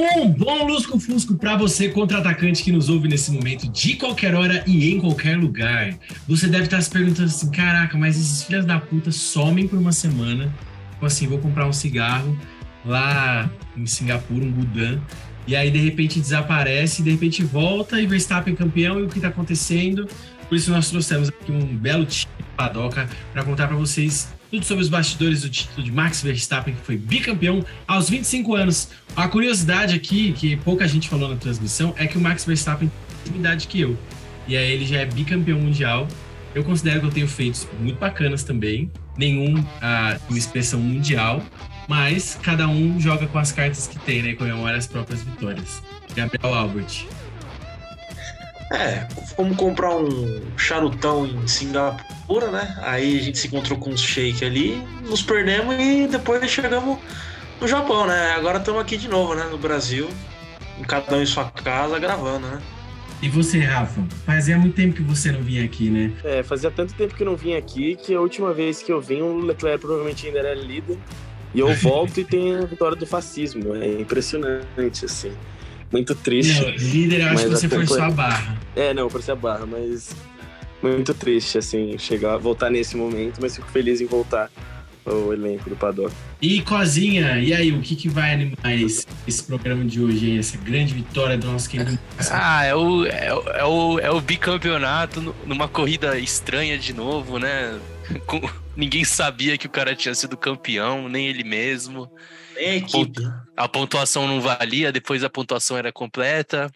Um bom lusco-fusco para você, contra-atacante que nos ouve nesse momento, de qualquer hora e em qualquer lugar. Você deve estar se perguntando assim: caraca, mas esses filhos da puta somem por uma semana. Tipo assim, vou comprar um cigarro lá em Singapura, um Gudan, e aí de repente desaparece, de repente volta e Verstappen campeão e o que está acontecendo. Por isso nós trouxemos aqui um belo time padoca para contar para vocês tudo sobre os bastidores do título de Max Verstappen, que foi bicampeão aos 25 anos. A curiosidade aqui, que pouca gente falou na transmissão, é que o Max Verstappen tem a idade que eu. E aí ele já é bicampeão mundial. Eu considero que eu tenho feitos muito bacanas também. Nenhum ah, expressão mundial, mas cada um joga com as cartas que tem, né? Comemora as próprias vitórias. Gabriel Albert. É, vamos comprar um charutão em Singapura, né? Aí a gente se encontrou com os shake ali, nos perdemos e depois chegamos no Japão, né? Agora estamos aqui de novo, né? No Brasil, cada um em sua casa, gravando, né? E você, Rafa? Fazia muito tempo que você não vinha aqui, né? É, fazia tanto tempo que eu não vim aqui que a última vez que eu vim, o Leclerc provavelmente ainda era líder. E eu volto e tem a vitória do fascismo. É impressionante, assim muito triste. Não, líder, eu acho que você forçou a barra. É, não, eu forcei a barra, mas muito triste, assim, chegar, voltar nesse momento, mas fico feliz em voltar ao elenco do Paddock. E Cozinha, e aí, o que, que vai animar esse, esse programa de hoje, hein? essa grande vitória do nosso querido... Ah, é o, é, o, é o, é o bicampeonato numa corrida estranha de novo, né? Com, ninguém sabia que o cara tinha sido campeão, nem ele mesmo. É equipe. A pontuação não valia, depois a pontuação era completa.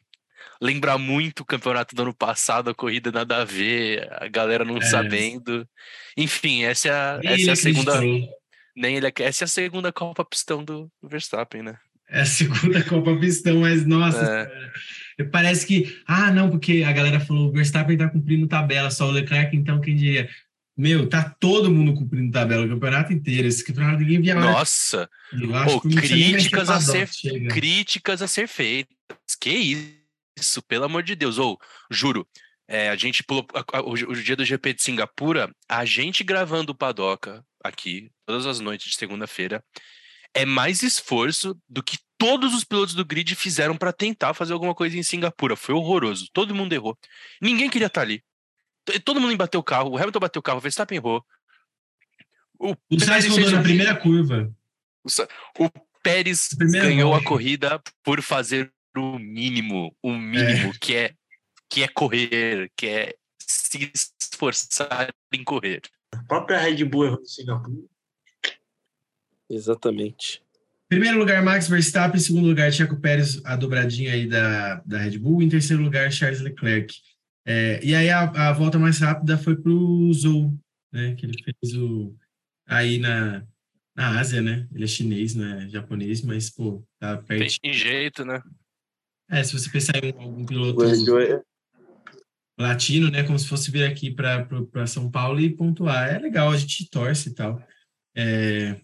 Lembra muito o campeonato do ano passado, a corrida nada a ver, a galera não é. sabendo. Enfim, essa é a, essa é a segunda. Nem ele Essa é a segunda Copa Pistão do Verstappen, né? É a segunda Copa Pistão, mas nossa, é. parece que. Ah, não, porque a galera falou o Verstappen tá cumprindo tabela, só o Leclerc, então quem diria? Meu, tá todo mundo cumprindo tabela o campeonato inteiro. Esse campeonato ninguém via Nossa! Pô, críticas, a ser, críticas a ser feitas. Que isso, pelo amor de Deus. Ou, juro, é, a gente pulou a, a, o, o, dia do GP de Singapura, a gente gravando o Padoca aqui, todas as noites de segunda-feira, é mais esforço do que todos os pilotos do grid fizeram para tentar fazer alguma coisa em Singapura. Foi horroroso. Todo mundo errou. Ninguém queria estar tá ali. Todo mundo bateu o carro, o Hamilton bateu o carro, o Verstappen errou. O, o Sainz rodou na primeira curva. O, o Pérez ganhou a corrida por fazer o mínimo, o mínimo, é. que é que é correr, que é se esforçar em correr. A própria Red Bull errou em Singapura. Exatamente. Primeiro lugar, Max Verstappen. Em segundo lugar, Checo Pérez, a dobradinha aí da, da Red Bull. Em terceiro lugar, Charles Leclerc. É, e aí a, a, volta mais rápida foi para o Zou, né? Que ele fez o aí na, na Ásia, né? Ele é chinês, né? Japonês, mas pô, tá perto. Tem jeito, né? É, se você pensar em algum piloto latino, né? Como se fosse vir aqui para São Paulo e pontuar. É legal, a gente torce e tal. É,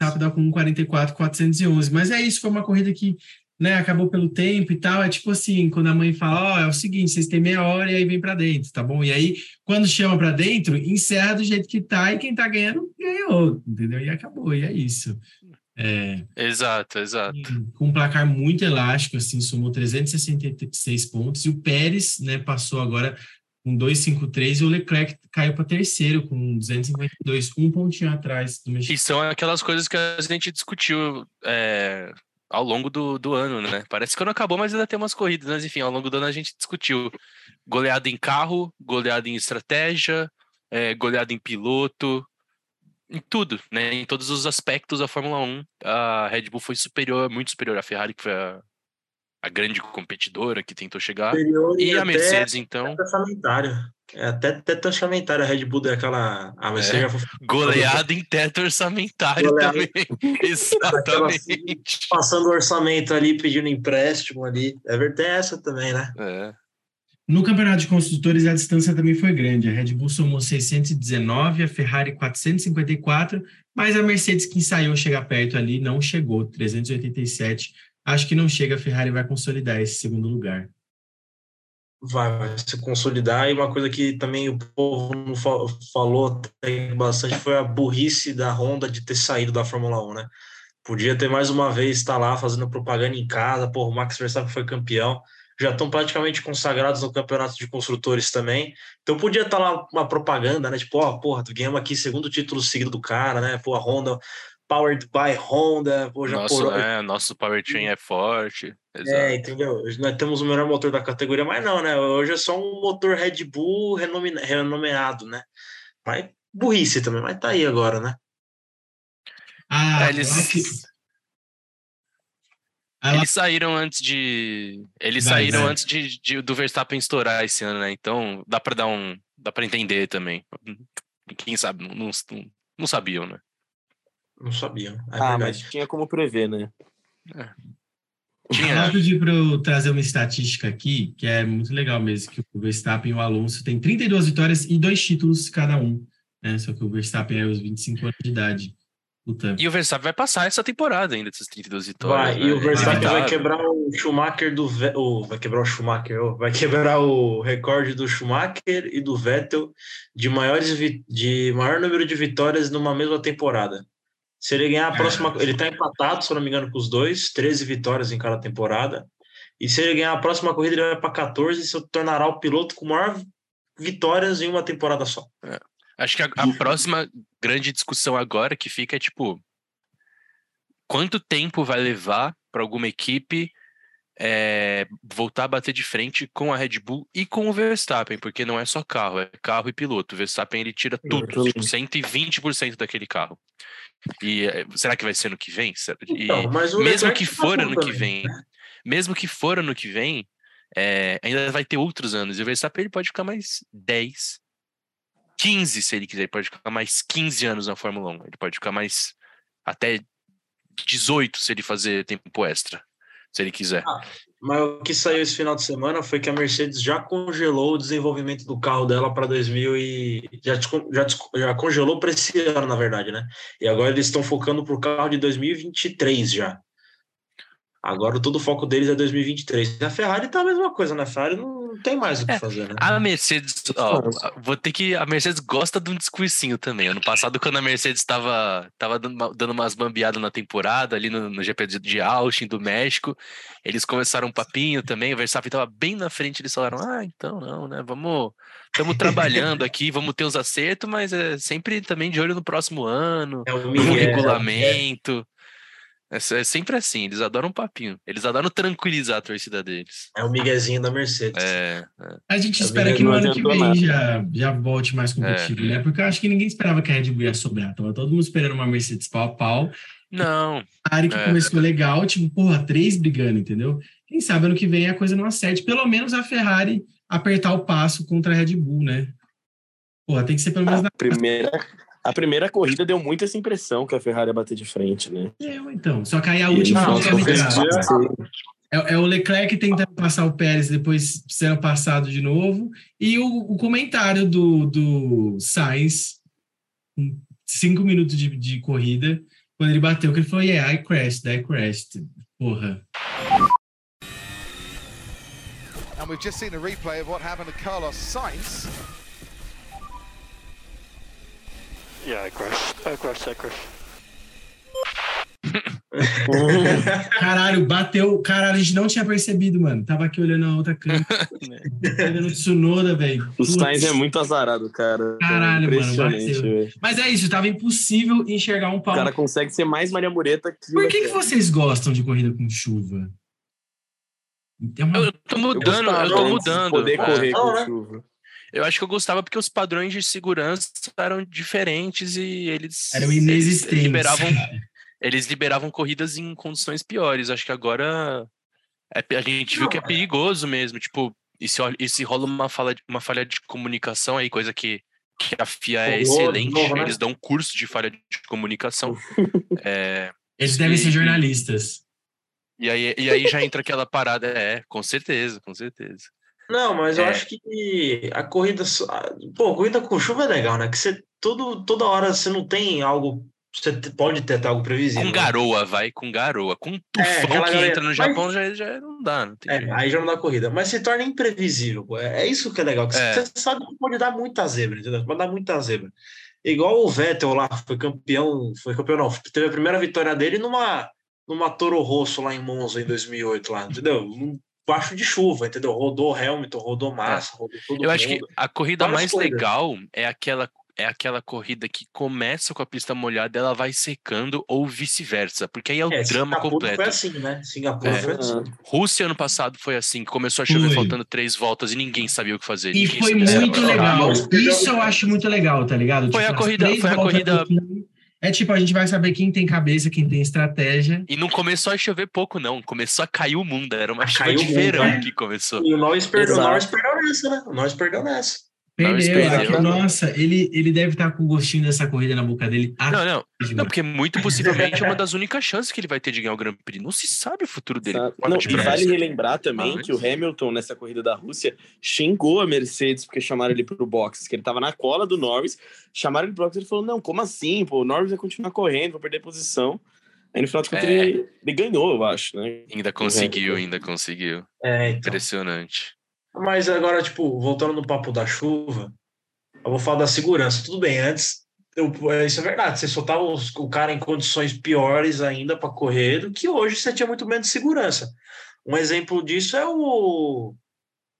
rápida com 44, 411. Mas é isso, foi uma corrida que né, acabou pelo tempo e tal, é tipo assim, quando a mãe fala, ó, oh, é o seguinte, vocês têm meia hora e aí vem para dentro, tá bom? E aí, quando chama para dentro, encerra do jeito que tá e quem tá ganhando, ganhou, entendeu? E acabou, e é isso. É, exato, exato. Com um placar muito elástico, assim, somou 366 pontos, e o Pérez, né, passou agora com 253 e o Leclerc caiu para terceiro com 252, um pontinho atrás do Mexicano. E são aquelas coisas que a gente discutiu é, ao longo do, do ano, né? Parece que não acabou, mas ainda tem umas corridas, mas enfim, ao longo do ano a gente discutiu goleada em carro, goleada em estratégia, é, goleada em piloto, em tudo, né? Em todos os aspectos da Fórmula 1, a Red Bull foi superior, muito superior à Ferrari, que foi a, a grande competidora que tentou chegar, superior e, e a Mercedes, então. É até teto orçamentário a Red Bull daquela. A é, já foi... Goleada em teto orçamentário Goleada. também. Exatamente. Passando orçamento ali, pedindo empréstimo ali. É verdade essa também, né? É. No campeonato de construtores, a distância também foi grande. A Red Bull somou 619, a Ferrari 454, mas a Mercedes, que ensaiou chegar perto ali, não chegou, 387. Acho que não chega, a Ferrari vai consolidar esse segundo lugar vai, vai se consolidar. E uma coisa que também o povo não falou bastante foi a burrice da Honda de ter saído da Fórmula 1, né? Podia ter mais uma vez estar tá lá fazendo propaganda em casa. Porra, o Max Verstappen foi campeão. Já estão praticamente consagrados no campeonato de construtores também. Então podia estar tá lá uma propaganda, né? Tipo, ó, oh, porra, tu ganhamos aqui segundo título seguido do cara, né? Pô, a Honda, powered by Honda. Pô, já nosso, por... é, nosso powertrain é forte. É, Exato. É, entendeu? Nós temos o melhor motor da categoria, mas não, né? Hoje é só um motor Red Bull renome... renomeado, né? Mas burrice também, mas tá aí agora, né? Ah, eles... Eles saíram antes de. Eles Vai, saíram antes de, de, do Verstappen estourar esse ano, né? Então dá para dar um. dá para entender também. Quem sabe, não, não, não sabiam, né? Não sabiam. É ah, verdade. mas tinha como prever, né? É. Tinha. Eu pedi para eu trazer uma estatística aqui, que é muito legal mesmo, que o Verstappen e o Alonso têm 32 vitórias e dois títulos cada um. Né? Só que o Verstappen é os 25 anos de idade. E o Verstappen vai passar essa temporada ainda dessas 32 vitórias. Vai, né? e o Verstappen vai quebrar o Schumacher do Vettel. vai quebrar o Schumacher, vai quebrar o recorde do Schumacher e do Vettel de maiores de maior número de vitórias numa mesma temporada. Se ele ganhar a próxima. É. Ele tá empatado, se eu não me engano, com os dois, 13 vitórias em cada temporada. E se ele ganhar a próxima corrida, ele vai para 14 e se tornará o piloto com maior vitórias em uma temporada só. É. Acho que a, a próxima grande discussão agora que fica é tipo quanto tempo vai levar para alguma equipe é, voltar a bater de frente com a Red Bull e com o Verstappen, porque não é só carro, é carro e piloto. O Verstappen ele tira tudo, tipo, 120% daquele carro. E é, será que vai ser no que vem? E, então, mesmo que tá for ano que vem, né? mesmo que for ano que vem, é, ainda vai ter outros anos. E o Verstappen ele pode ficar mais 10, 15, se ele quiser. Ele pode ficar mais 15 anos na Fórmula 1. Ele pode ficar mais até 18 se ele fazer tempo extra, se ele quiser. Ah, mas o que saiu esse final de semana foi que a Mercedes já congelou o desenvolvimento do carro dela para 2000 e já, já, já congelou para esse ano, na verdade, né? E agora eles estão focando para o carro de 2023 já. Agora todo o foco deles é 2023. A Ferrari tá a mesma coisa, né? A Ferrari não tem mais o que é, fazer, né? A Mercedes, ó, vou ter que. A Mercedes gosta de um discursinho também. Ano passado, quando a Mercedes estava tava dando, dando umas bambeadas na temporada, ali no, no GP de Austin, do México, eles começaram um papinho também. O Verstappen estava bem na frente, eles falaram: ah, então não, né? Vamos. Estamos trabalhando aqui, vamos ter os acertos, mas é sempre também de olho no próximo ano, é no regulamento. É, é, sempre assim, eles adoram um papinho. Eles adoram tranquilizar a torcida deles. É o miguezinho da Mercedes. É, é. A gente é espera que no ano que vem já, já volte mais competitivo, é. né? Porque eu acho que ninguém esperava que a Red Bull ia sobrar. Tava todo mundo esperando uma Mercedes pau a pau. Não. A área que é. começou legal, tipo, porra, três brigando, entendeu? Quem sabe ano que vem a coisa não acerte. Pelo menos a Ferrari apertar o passo contra a Red Bull, né? Porra, tem que ser pelo menos a na primeira a primeira corrida deu muito essa impressão que a Ferrari ia bater de frente, né? Então. Só que aí a última não, é, é, o Leclerc tentando passar o Pérez, depois sendo passado de novo. E o, o comentário do, do Sainz, cinco minutos de, de corrida, quando ele bateu, que ele falou, yeah, I crashed, I crashed. Porra. And we've just seen a replay of what happened to Carlos Sainz. Yeah, I crashed. I crashed, I crashed. Caralho, bateu. Caralho, a gente não tinha percebido, mano. Tava aqui olhando a outra câmera. olhando o Tsunoda, velho. O Sainz é muito azarado, cara. Caralho, mano. Bateu. Mas é isso, tava impossível enxergar um pau. O cara consegue ser mais Maria Mureta que. Por que, que vocês gostam de corrida com chuva? Uma... Eu tô mudando, eu, eu tô mudando. Poder correr é. com chuva. Eu acho que eu gostava porque os padrões de segurança eram diferentes e eles eram inexistentes. Eles liberavam, eles liberavam corridas em condições piores. Acho que agora é, a gente viu que é perigoso mesmo. Tipo, e se, e se rola uma falha, uma falha de comunicação aí, coisa que, que a FIA é excelente, né? eles dão curso de falha de comunicação. é, eles devem e, ser jornalistas. E aí, e aí já entra aquela parada, é, com certeza, com certeza. Não, mas eu é. acho que a corrida. Pô, corrida com chuva é legal, né? Que você todo, toda hora você não tem algo. Você pode ter algo previsível. Com né? garoa, vai, com garoa. Com é, tufão é, que entra no Japão mas... já, já não dá. Não é, aí já não dá corrida. Mas se torna imprevisível. É, é isso que é legal. Que. Você sabe que pode dar muita zebra, entendeu? Pode dar muita zebra. igual o Vettel lá, foi campeão, foi campeão não, teve a primeira vitória dele numa numa Toro Rosso lá em Monza em 2008 lá, entendeu? Baixo de chuva, entendeu? Rodou Hamilton, rodou é. Massa, rodou todo Eu mundo. acho que a corrida Várias mais corridas. legal é aquela é aquela corrida que começa com a pista molhada, ela vai secando ou vice-versa, porque aí é o é, drama Singapura completo. Foi assim, né? Singapura é. foi assim. Rússia ano passado foi assim, começou a chover foi. faltando três voltas e ninguém sabia o que fazer. E foi muito legal. Isso eu acho muito legal, tá ligado? Foi tipo, a corrida, foi a corrida. É tipo, a gente vai saber quem tem cabeça, quem tem estratégia. E não começou a chover pouco, não. Começou a cair o mundo. Era uma chuva de verão é. que começou. E o Norris perdeu, perdeu nessa, né? O Norris perdeu nessa. Perdeu, perdeu. nossa, ele, ele deve estar com o gostinho dessa corrida na boca dele. Não, não, não, porque muito possivelmente é uma das únicas chances que ele vai ter de ganhar o Grand Prix. Não se sabe o futuro dele. Não, e vale relembrar também ah, que o Hamilton, nessa corrida da Rússia, xingou a Mercedes porque chamaram ele para o box, que ele estava na cola do Norris, chamaram ele para o box e ele falou: Não, como assim? Pô, o Norris vai continuar correndo, vai perder posição. Aí no final de contas é. ele, ele, ganhou, eu acho, né? Ainda conseguiu, ainda conseguiu. É, então. Impressionante. Mas agora, tipo, voltando no papo da chuva, eu vou falar da segurança. Tudo bem, antes, eu, é, isso é verdade, você soltava os, o cara em condições piores ainda para correr do que hoje você tinha muito menos segurança. Um exemplo disso é o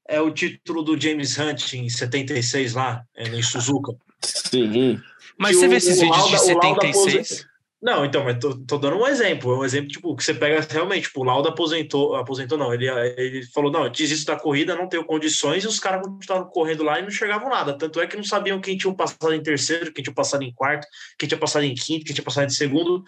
é o título do James Hunt em 76 lá, é, em Suzuka. Sim. Mas você o, vê esses vídeos de 76? Não, então, mas tô, tô, dando um exemplo. Um exemplo, tipo, que você pega realmente, tipo, o Lauda aposentou, aposentou não, ele, ele falou, não, eu desisto da corrida, não tenho condições, e os caras continuavam correndo lá e não chegavam nada. Tanto é que não sabiam quem tinha passado em terceiro, quem tinha passado em quarto, quem tinha passado em quinto, quem tinha passado em segundo.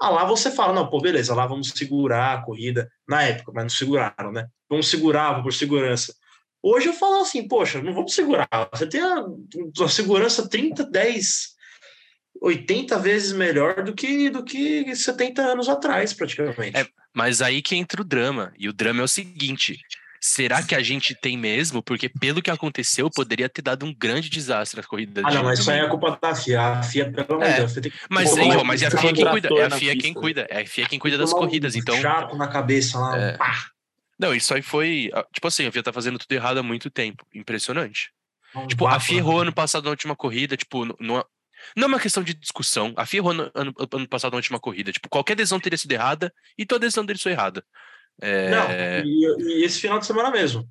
Ah, lá você fala, não, pô, beleza, lá vamos segurar a corrida, na época, mas não seguraram, né? Vamos segurar, por segurança. Hoje eu falo assim, poxa, não vamos segurar. Você tem a, a segurança 30, 10, 80 vezes melhor do que do que 70 anos atrás, praticamente. É, mas aí que entra o drama. E o drama é o seguinte: será que a gente tem mesmo? Porque pelo que aconteceu, poderia ter dado um grande desastre na corrida. Ah, não, mas isso aí é culpa da FIA. A FIA, pelo amor de é, Deus, tem que... Mas, hein, mas é a FIA quem cuida. É a FIA quem cuida. É a FIA quem cuida das corridas, então. Chato na cabeça lá. É... Não, isso aí foi. Tipo assim, a FIA tá fazendo tudo errado há muito tempo. Impressionante. Um tipo, a FIA errou ano passado na última corrida, tipo, no, não é uma questão de discussão. A FIA ano, ano, ano, passado na última corrida. Tipo, qualquer decisão teria sido errada e toda decisão deles foi errada. É... Não, e, e, esse final de semana mesmo.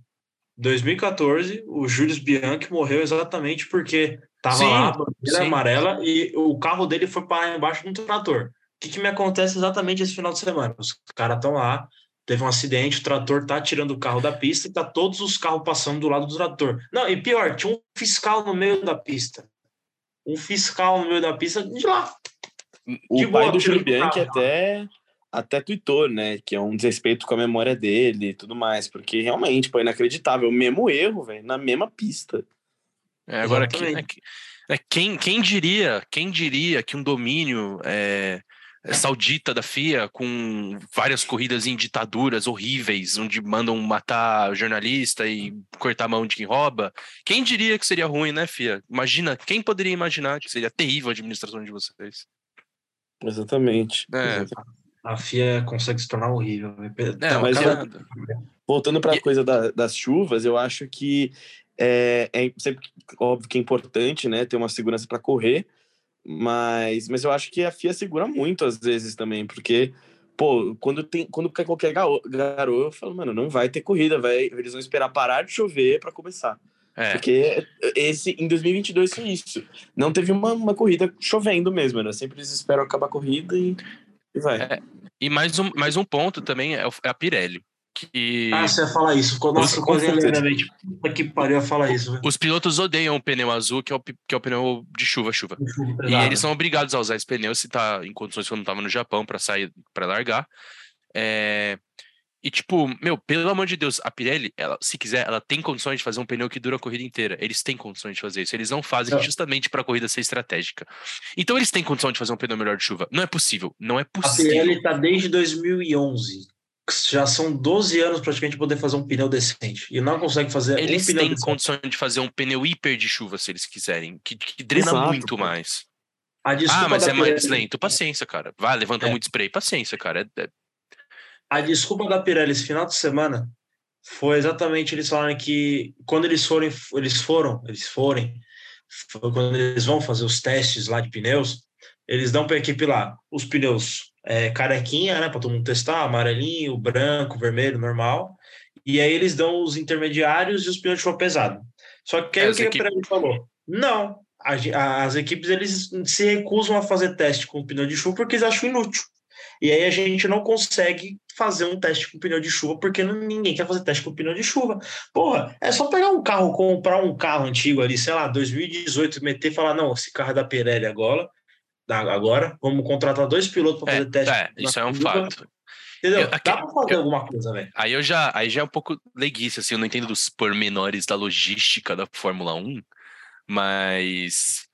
2014, o Júlio Bianchi morreu exatamente porque estava lá, a bandeira amarela, e o carro dele foi parar embaixo de um trator. O que, que me acontece exatamente esse final de semana? Os caras estão lá, teve um acidente, o trator tá tirando o carro da pista e tá todos os carros passando do lado do trator. Não, e pior, tinha um fiscal no meio da pista um fiscal no meio da pista de lá. O de pai boa, do Júlio Bianchi até, até tweetou, né? Que é um desrespeito com a memória dele e tudo mais, porque realmente, pô, inacreditável. O mesmo erro, velho, na mesma pista. É, agora, quem, é, quem, quem diria, quem diria que um domínio é, saudita da FIA, com várias corridas em ditaduras horríveis, onde mandam matar jornalista e cortar a mão de quem rouba. Quem diria que seria ruim, né, FIA? Imagina, quem poderia imaginar que seria terrível a administração de vocês? Exatamente. É. A FIA consegue se tornar horrível. É, mas cara... voltando para a e... coisa da, das chuvas, eu acho que é, é sempre óbvio que é importante, né, ter uma segurança para correr, mas, mas eu acho que a FIA segura muito às vezes também, porque, pô, quando tem quando quer qualquer garoto, eu falo, mano, não vai ter corrida, vai, eles vão esperar parar de chover para começar. É. Porque esse, em 2022 foi isso. Não teve uma, uma corrida chovendo mesmo, né? Sempre eles esperam acabar a corrida e, e vai. É. E mais um, mais um ponto também é, é a Pirelli que. Ah, você ia falar isso. Nossa, os, quase alegadamente. Puta que pariu a falar isso. Os pilotos odeiam o pneu azul, que é o, que é o pneu de chuva, chuva. e eles são obrigados a usar esse pneu se tá em condições quando tava no Japão para sair, para largar. É... E tipo, meu, pelo amor de Deus, a Pirelli, ela, se quiser, ela tem condições de fazer um pneu que dura a corrida inteira. Eles têm condições de fazer isso. Eles não fazem não. justamente para a corrida ser estratégica. Então eles têm condição de fazer um pneu melhor de chuva. Não é possível. Não é possível. A Pirelli tá desde 2011 já são 12 anos praticamente poder fazer um pneu decente e não consegue fazer eles um têm decente. condição de fazer um pneu hiper de chuva se eles quiserem que, que drena Exato, muito pô. mais ah mas é mais lento paciência cara vai levanta é. muito spray paciência cara é, é... a desculpa da Pirelli esse final de semana foi exatamente eles falaram que quando eles forem eles foram eles forem quando eles vão fazer os testes lá de pneus, eles dão para a equipe lá os pneus é, carequinha, né, para todo mundo testar, amarelinho, branco, vermelho, normal. E aí eles dão os intermediários e os pneus de chuva pesado. Só que aí o que equipe... a falou? Não, as equipes eles se recusam a fazer teste com pneu de chuva porque eles acham inútil. E aí a gente não consegue fazer um teste com pneu de chuva porque ninguém quer fazer teste com pneu de chuva. Porra, é só pegar um carro, comprar um carro antigo ali, sei lá, 2018, meter e falar, não, esse carro é da Pirelli agora, agora, vamos contratar dois pilotos para fazer é, teste. É, isso é um fato. Entendeu? Eu, aqui, Dá pra fazer eu, alguma coisa, velho. Aí eu já, aí já é um pouco leguice, assim, eu não entendo dos pormenores da logística da Fórmula 1, mas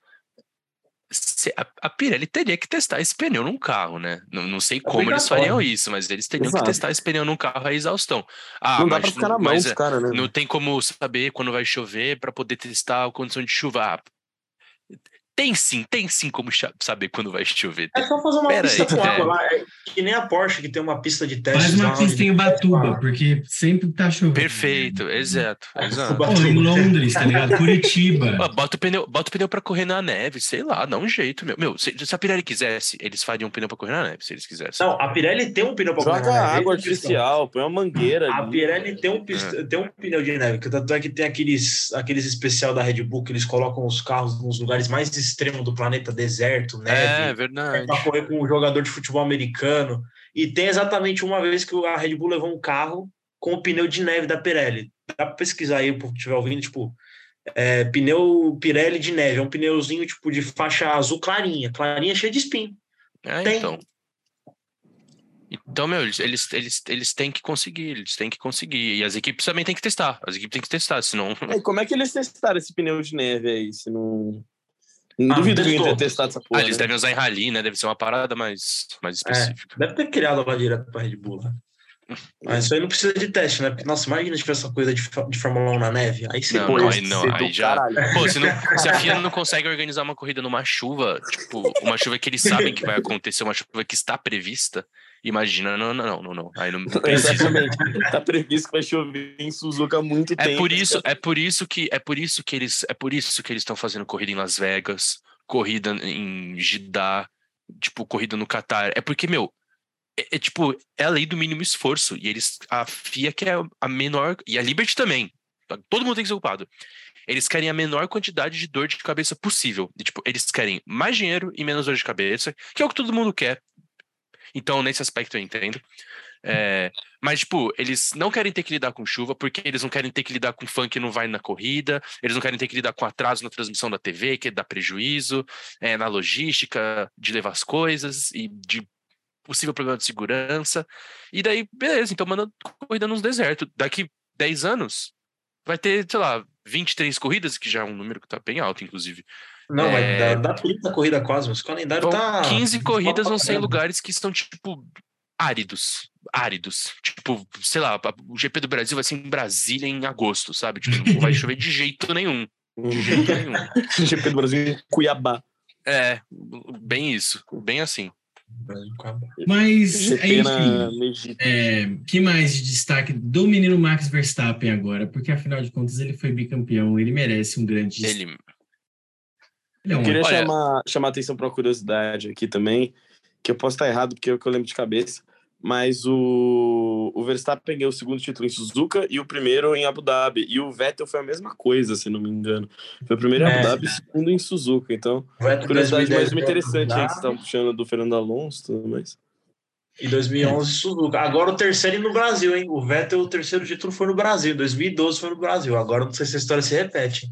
a, a Pirelli teria que testar esse pneu num carro, né? Não, não sei é como eles fariam isso, mas eles teriam Exato. que testar esse pneu num carro a exaustão. Ah, não dá pra ficar na mão, é, cara, né? Não tem como saber quando vai chover para poder testar a condição de chuva. Ah, tem sim, tem sim como saber quando vai chover. É só fazer uma Pera pista aí, com água é. lá. É que nem a Porsche, que tem uma pista de teste. Faz uma pista em Batuba, porque sempre tá chovendo. Perfeito, exato. exato. Pô, em Londres, tá ligado? Curitiba. bota, o pneu, bota o pneu pra correr na neve, sei lá, dá um jeito, meu. Meu, se, se a Pirelli quisesse, eles fariam um pneu pra correr na neve, se eles quisessem. Não, a Pirelli tem um pneu pra Joga correr na neve. água artificial, põe uma mangueira. A ali. Pirelli tem um, é. tem um pneu de neve, que tanto é que tem aqueles, aqueles especial da Red Bull que eles colocam os carros nos lugares mais extremos do planeta deserto, neve. É verdade. Para correr com um jogador de futebol americano. E tem exatamente uma vez que a Red Bull levou um carro com o pneu de neve da Pirelli. Dá para pesquisar aí, por estiver ouvindo, tipo, é, pneu Pirelli de neve. É um pneuzinho tipo de faixa azul clarinha, clarinha cheia de espinho. É, tem. então. Então, meu, eles, eles, eles, eles têm que conseguir, eles têm que conseguir. E as equipes também têm que testar. As equipes têm que testar, senão. É, como é que eles testaram esse pneu de neve aí, se não. Não ah, duvido que tenha testado essa porra. Ah, eles né? devem usar em rally, né? Deve ser uma parada mais, mais é, específica. É, deve ter criado lá direto pra Red Bull, né? Mas isso aí não precisa de teste, né? Porque, nossa, imagina se tivesse essa coisa de, de Fórmula 1 na neve. Aí você não, não, aí, não, aí já. Pô, se, não, se, a FIA não consegue organizar uma corrida numa chuva, tipo, uma chuva que eles sabem que vai acontecer, uma chuva que está prevista, imagina, não, não, não, não. Aí não precisa. Exatamente. Tá previsto que vai chover em Suzuka há muito é tempo. Por isso, é por isso que é por isso que eles é por isso que eles estão fazendo corrida em Las Vegas corrida em Jeddah, tipo, corrida no Qatar. É porque, meu, é, é, tipo, é a lei do mínimo esforço. E eles, a FIA quer a menor, e a Liberty também. Todo mundo tem que ser ocupado. Eles querem a menor quantidade de dor de cabeça possível. E, tipo, eles querem mais dinheiro e menos dor de cabeça, que é o que todo mundo quer. Então, nesse aspecto eu entendo. É, mas, tipo, eles não querem ter que lidar com chuva, porque eles não querem ter que lidar com fã que não vai na corrida, eles não querem ter que lidar com atraso na transmissão da TV, que dá prejuízo, é, na logística de levar as coisas e de possível problema de segurança. E daí, beleza, então manda corrida nos desertos. Daqui 10 anos, vai ter, sei lá, 23 corridas, que já é um número que tá bem alto, inclusive. Não, é... dá, dá 30 corridas quase, mas o calendário Bom, tá. 15 corridas vão ser em lugares que estão, tipo, áridos. Áridos. Tipo, sei lá, o GP do Brasil vai ser em Brasília em agosto, sabe? Tipo, não vai chover de jeito nenhum. De jeito nenhum. GP do Brasil em Cuiabá. É, bem isso. Bem assim. Mas, enfim, é, que mais de destaque do menino Max Verstappen agora? Porque, afinal de contas, ele foi bicampeão, ele merece um grande ele... ele é um... Eu queria Olha... chamar, chamar atenção para uma curiosidade aqui também, que eu posso estar errado, porque é o que eu lembro de cabeça, mas o, o Verstappen ganhou o segundo título em Suzuka e o primeiro em Abu Dhabi. E o Vettel foi a mesma coisa, se não me engano. Foi o primeiro em Abu é. Dhabi e o segundo em Suzuka. Então, curiosidade mais uma interessante aí que vocês estão puxando do Fernando Alonso tudo mais. Em 2011, Suzuka. Agora o terceiro no Brasil, hein? O Vettel, o terceiro título foi no Brasil. Em 2012 foi no Brasil. Agora não sei se a história se repete.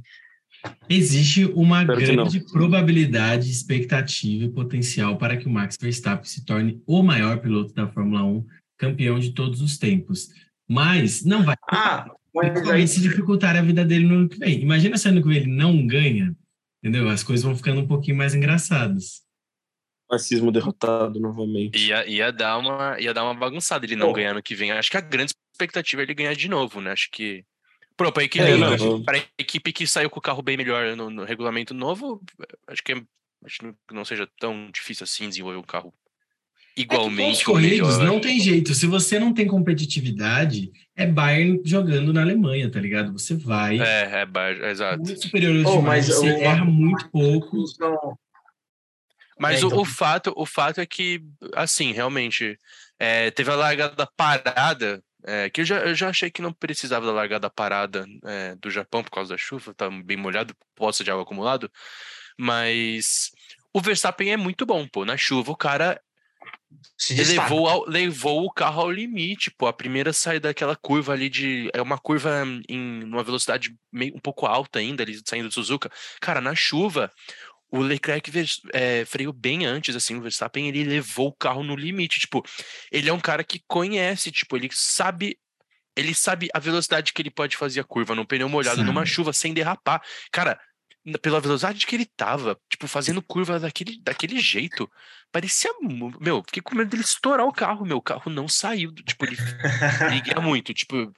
Existe uma Espero grande probabilidade, expectativa e potencial para que o Max Verstappen se torne o maior piloto da Fórmula 1, campeão de todos os tempos. Mas não vai. Ah, mas aí... se dificultar a vida dele no ano que vem. Imagina se ano que vem ele não ganha, entendeu? As coisas vão ficando um pouquinho mais engraçadas. Fascismo derrotado novamente. Ia, ia, dar uma, ia dar uma bagunçada ele não oh. ganhar ano que vem. Acho que a grande expectativa é ele ganhar de novo, né? Acho que Pronto, para a equipe, é, equipe que saiu com o carro bem melhor no, no regulamento novo, acho que é, acho que não seja tão difícil assim desenvolver um carro igualmente. É corridos não tem jeito. Se você não tem competitividade, é Bayern jogando na Alemanha, tá ligado? Você vai. É, é Bayern, exato. Muito superior oh, mas você eu, erra muito pouco. Mas é, então... o, o, fato, o fato é que, assim, realmente, é, teve a largada parada, é, que eu já, eu já achei que não precisava da largada parada é, do Japão por causa da chuva, tá bem molhado, poça de água acumulado, mas o Verstappen é muito bom, pô. Na chuva, o cara levou, ao, levou o carro ao limite, pô. A primeira saída daquela curva ali de. É uma curva em uma velocidade meio, um pouco alta ainda, ali saindo do Suzuka. Cara, na chuva, o Leclerc é, freou bem antes, assim, o Verstappen, ele levou o carro no limite, tipo, ele é um cara que conhece, tipo, ele sabe, ele sabe a velocidade que ele pode fazer a curva num pneu molhado, Sim. numa chuva, sem derrapar, cara, pela velocidade que ele tava, tipo, fazendo curva daquele, daquele jeito, parecia, meu, fiquei com medo dele estourar o carro, meu, o carro não saiu, tipo, ele, ele muito, tipo,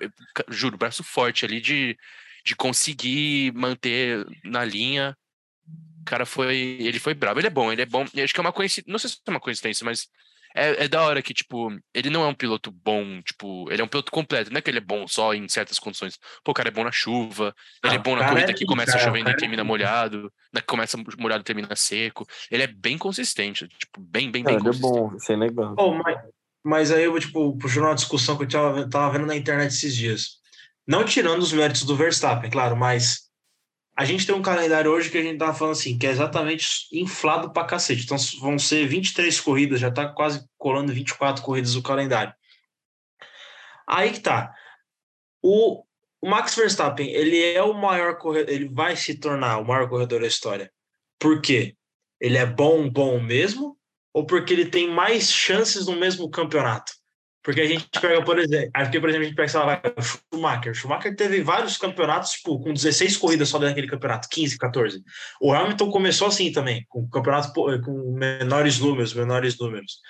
juro, braço forte ali de, de conseguir manter na linha, cara foi. Ele foi bravo. Ele é bom, ele é bom. acho que é uma coincidência. Não sei se é uma coincidência, mas é, é, da hora que, tipo, ele não é um piloto bom, tipo, ele é um piloto completo, não é que ele é bom só em certas condições. Pô, o cara é bom na chuva, ele é ah, é bom na corrida é que começa cara, chovendo e termina é molhado, na que começa molhado e termina seco. Ele é bem consistente, tipo, bem, bem, bem ele consistente. é bom, isso é legal. Oh, mas, mas aí eu, tipo, puxando uma discussão que eu tava, tava vendo na internet esses dias. Não tirando os méritos do Verstappen, claro, mas a gente tem um calendário hoje que a gente tava falando assim, que é exatamente inflado pra cacete. Então vão ser 23 corridas, já tá quase colando 24 corridas o calendário. Aí que tá. O, o Max Verstappen, ele é o maior corredor, ele vai se tornar o maior corredor da história. Por quê? Ele é bom, bom mesmo? Ou porque ele tem mais chances no mesmo campeonato? Porque a gente pega, por exemplo, aqui, por exemplo, a gente pega, sei lá, o Schumacher. O Schumacher teve vários campeonatos, tipo, com 16 corridas só daquele campeonato, 15, 14. O Hamilton começou assim também, com campeonato com menores números, menores números.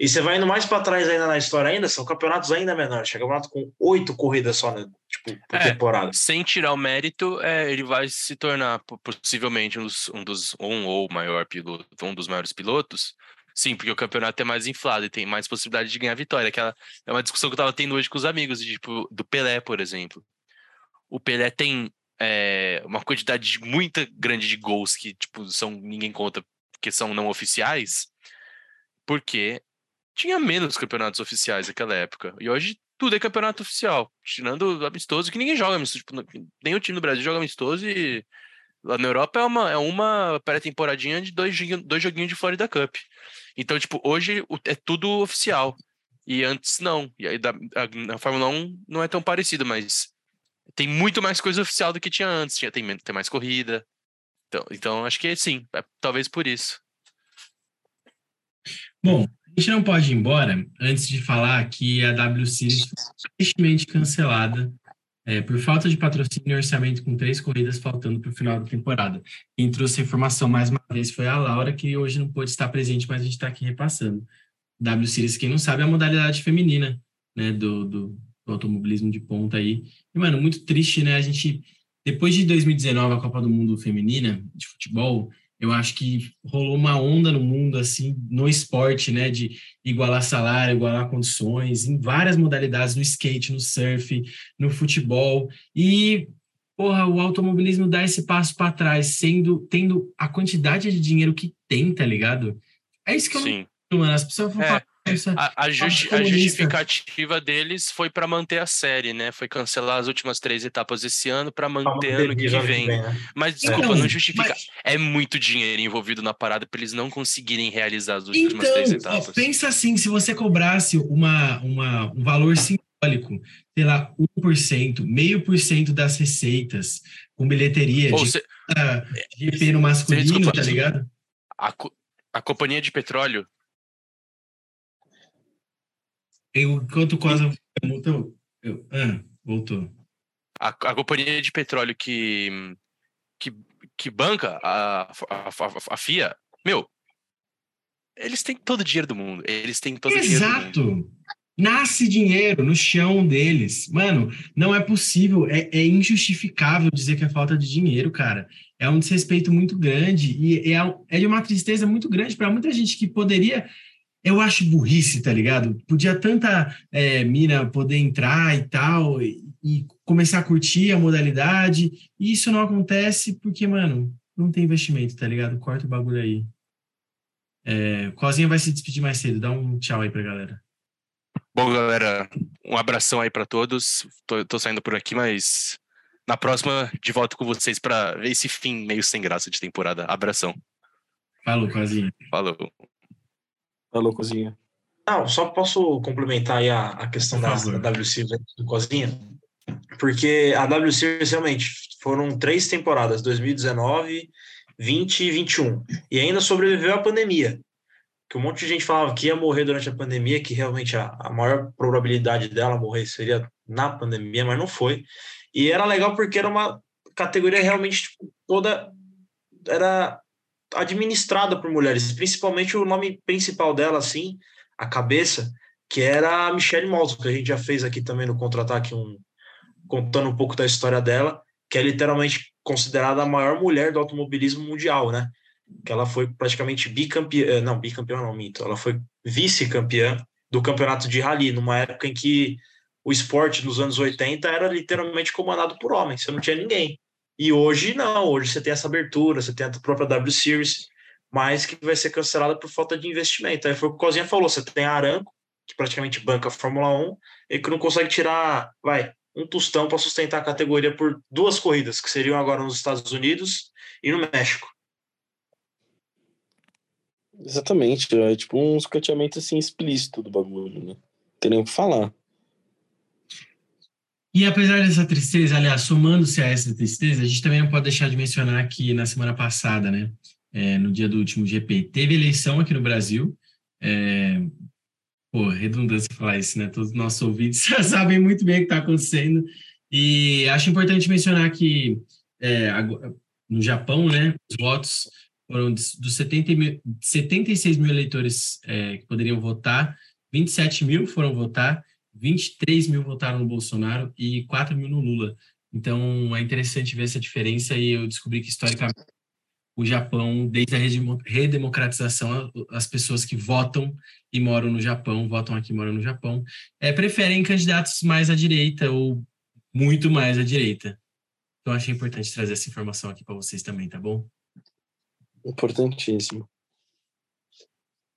E você vai indo mais para trás ainda na história ainda, são campeonatos ainda menores. Chega campeonato com oito corridas só, né? Tipo, por é, temporada. Sem tirar o mérito, é, ele vai se tornar possivelmente um dos, um dos um ou maior piloto, um dos maiores pilotos Sim, porque o campeonato é mais inflado e tem mais possibilidade de ganhar vitória. Aquela é uma discussão que eu tava tendo hoje com os amigos, tipo, do Pelé, por exemplo. O Pelé tem é, uma quantidade muito grande de gols que, tipo, são, ninguém conta porque são não oficiais, porque tinha menos campeonatos oficiais naquela época. E hoje tudo é campeonato oficial, tirando amistoso, que ninguém joga amistoso. Tipo, nem o time do Brasil joga amistoso e Lá na Europa é uma, é uma pré-temporadinha de dois, dois joguinhos de Florida Cup. Então, tipo, hoje é tudo oficial. E antes não. E aí da, a, na Fórmula 1 não é tão parecido, mas tem muito mais coisa oficial do que tinha antes. Tinha, tem, tem mais corrida. Então, então acho que sim, é, talvez por isso. Bom, a gente não pode ir embora antes de falar que a W Series foi recentemente cancelada é, por falta de patrocínio e orçamento com três corridas faltando para o final da temporada. Quem trouxe a informação mais uma vez foi a Laura, que hoje não pôde estar presente, mas a gente está aqui repassando. W Series, quem não sabe, é a modalidade feminina né, do, do, do automobilismo de ponta aí. E, mano, muito triste, né? A gente, depois de 2019, a Copa do Mundo Feminina de futebol, eu acho que rolou uma onda no mundo, assim, no esporte, né, de igualar salário, igualar condições, em várias modalidades, no skate, no surf, no futebol, e, porra, o automobilismo dá esse passo para trás, sendo, tendo a quantidade de dinheiro que tem, tá ligado? É isso que eu Sim. não... Mano, as pessoas vão é. falar, a, a, justi a, justificativa deles foi para manter a série, né? Foi cancelar as últimas três etapas esse ano para manter ano que vem. né? Mas desculpa, então, não justifica. Mas... É muito dinheiro envolvido na parada para eles não conseguirem realizar as últimas então, três etapas. Ó, pensa assim, se você cobrasse uma, uma, um valor simbólico, sei lá, 1%, meio por cento das receitas com bilheteria Ou de se... GP no masculino, desculpa, tá ligado? A, a companhia de petróleo Enquanto quase voltou. Eu, ah, voltou. A, a companhia de petróleo que, que, que banca a, a, a, a FIA, meu, eles têm todo o dinheiro do mundo. Eles têm todo Exato. o dinheiro do mundo. Nasce dinheiro no chão deles. Mano, não é possível, é, é, injustificável dizer que é falta de dinheiro, cara. É um desrespeito muito grande e é, é de uma tristeza muito grande para muita gente que poderia eu acho burrice, tá ligado? Podia tanta é, mina poder entrar e tal, e, e, começar a curtir a modalidade, e isso não acontece porque, mano, não tem investimento, tá ligado? Corta o bagulho aí. É, Cozinha vai se despedir mais cedo, dá um tchau aí pra galera. Bom, galera, um abração aí para todos. Tô, tô, saindo por aqui, mas na próxima de volta com vocês para ver esse fim meio sem graça de temporada. Abração. Falou, Cozinha. Falou. Falou, Cozinha. Não, só posso complementar aí a, a questão da, da WC do Cozinha, porque a WC realmente foram três temporadas, 2019, 20 e 21, e ainda sobreviveu à pandemia que um monte de gente falava que ia morrer durante a pandemia, que realmente a, a maior probabilidade dela morrer seria na pandemia, mas não foi. E era legal porque era uma categoria realmente tipo, toda era administrada por mulheres, principalmente o nome principal dela, assim, a cabeça, que era a Michelle Malton, que a gente já fez aqui também no Contra-Ataque, um, contando um pouco da história dela, que é literalmente considerada a maior mulher do automobilismo mundial, né? que ela foi praticamente bicampeã, eh, não, bicampeã não, mito, ela foi vice-campeã do campeonato de rally, numa época em que o esporte nos anos 80 era literalmente comandado por homens, você não tinha ninguém. E hoje não, hoje você tem essa abertura, você tem a própria W Series, mas que vai ser cancelada por falta de investimento. Aí foi o que o Cozinha falou, você tem a Aranco, que praticamente banca a Fórmula 1, e que não consegue tirar, vai, um tostão para sustentar a categoria por duas corridas, que seriam agora nos Estados Unidos e no México. Exatamente, é tipo um escateamento assim explícito do bagulho, né? Tem nem o que falar. E apesar dessa tristeza, aliás, somando-se a essa tristeza, a gente também não pode deixar de mencionar que na semana passada, né, é, no dia do último GP, teve eleição aqui no Brasil. É, pô, redundância falar isso, né? Todos os nossos ouvintes sabem muito bem o que está acontecendo. E acho importante mencionar que é, no Japão, né, os votos foram dos 70 mil, 76 mil eleitores é, que poderiam votar, 27 mil foram votar, 23 mil votaram no Bolsonaro e 4 mil no Lula. Então é interessante ver essa diferença e eu descobri que historicamente o Japão, desde a redemocratização, as pessoas que votam e moram no Japão, votam aqui e moram no Japão, é, preferem candidatos mais à direita ou muito mais à direita. Então achei importante trazer essa informação aqui para vocês também, tá bom? Importantíssimo.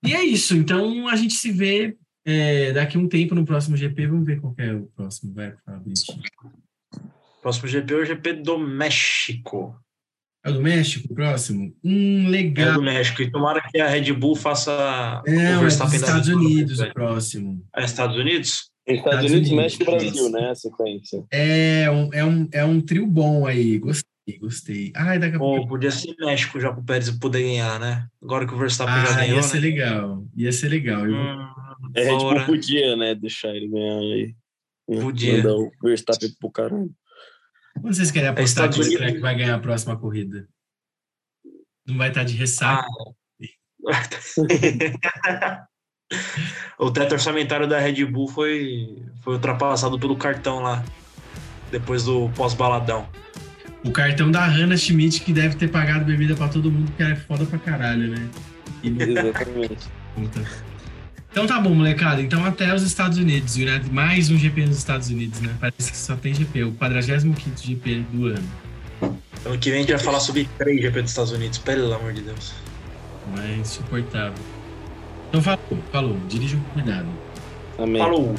E é isso. Então a gente se vê é, daqui a um tempo no próximo GP. Vamos ver qual é o próximo. Vai, Fabrício. Próximo GP é o GP do México. É o do México, o próximo? Hum, legal. É do México. E tomara que a Red Bull faça. É, o Verstappen é dos Estados Unidos, o próximo. É Estados Unidos? Estados, Estados Unidos, Unidos, México e Brasil, né? A sequência. É um, é, um, é um trio bom aí. Gostei. Gostei. Ai, daqui a pouco. podia ser México já para o Pérez poder ganhar, né? Agora que o Verstappen ah, já ganhou. Ia né? ser legal. Ia ser legal. Hum, é, tipo, podia, né? Deixar ele ganhar aí. Podia. Mandar o Verstappen pro caramba. Quando vocês querem apostar que o Leclerc vai ganhar a próxima corrida? Não vai estar de ressaca. Ah. o teto orçamentário da Red Bull foi, foi ultrapassado pelo cartão lá, depois do pós-baladão. O cartão da Hannah Schmidt, que deve ter pagado bebida pra todo mundo, porque ela é foda pra caralho, né? E... Exatamente. Então tá bom, molecada. Então até os Estados Unidos. Mais um GP nos Estados Unidos, né? Parece que só tem GP. O 45 GP do ano. Ano que vem a gente vai falar sobre três GP dos Estados Unidos. Pelo amor de Deus. Mas é insuportável. Então falou, falou. Dirija com cuidado. Amém. Falou.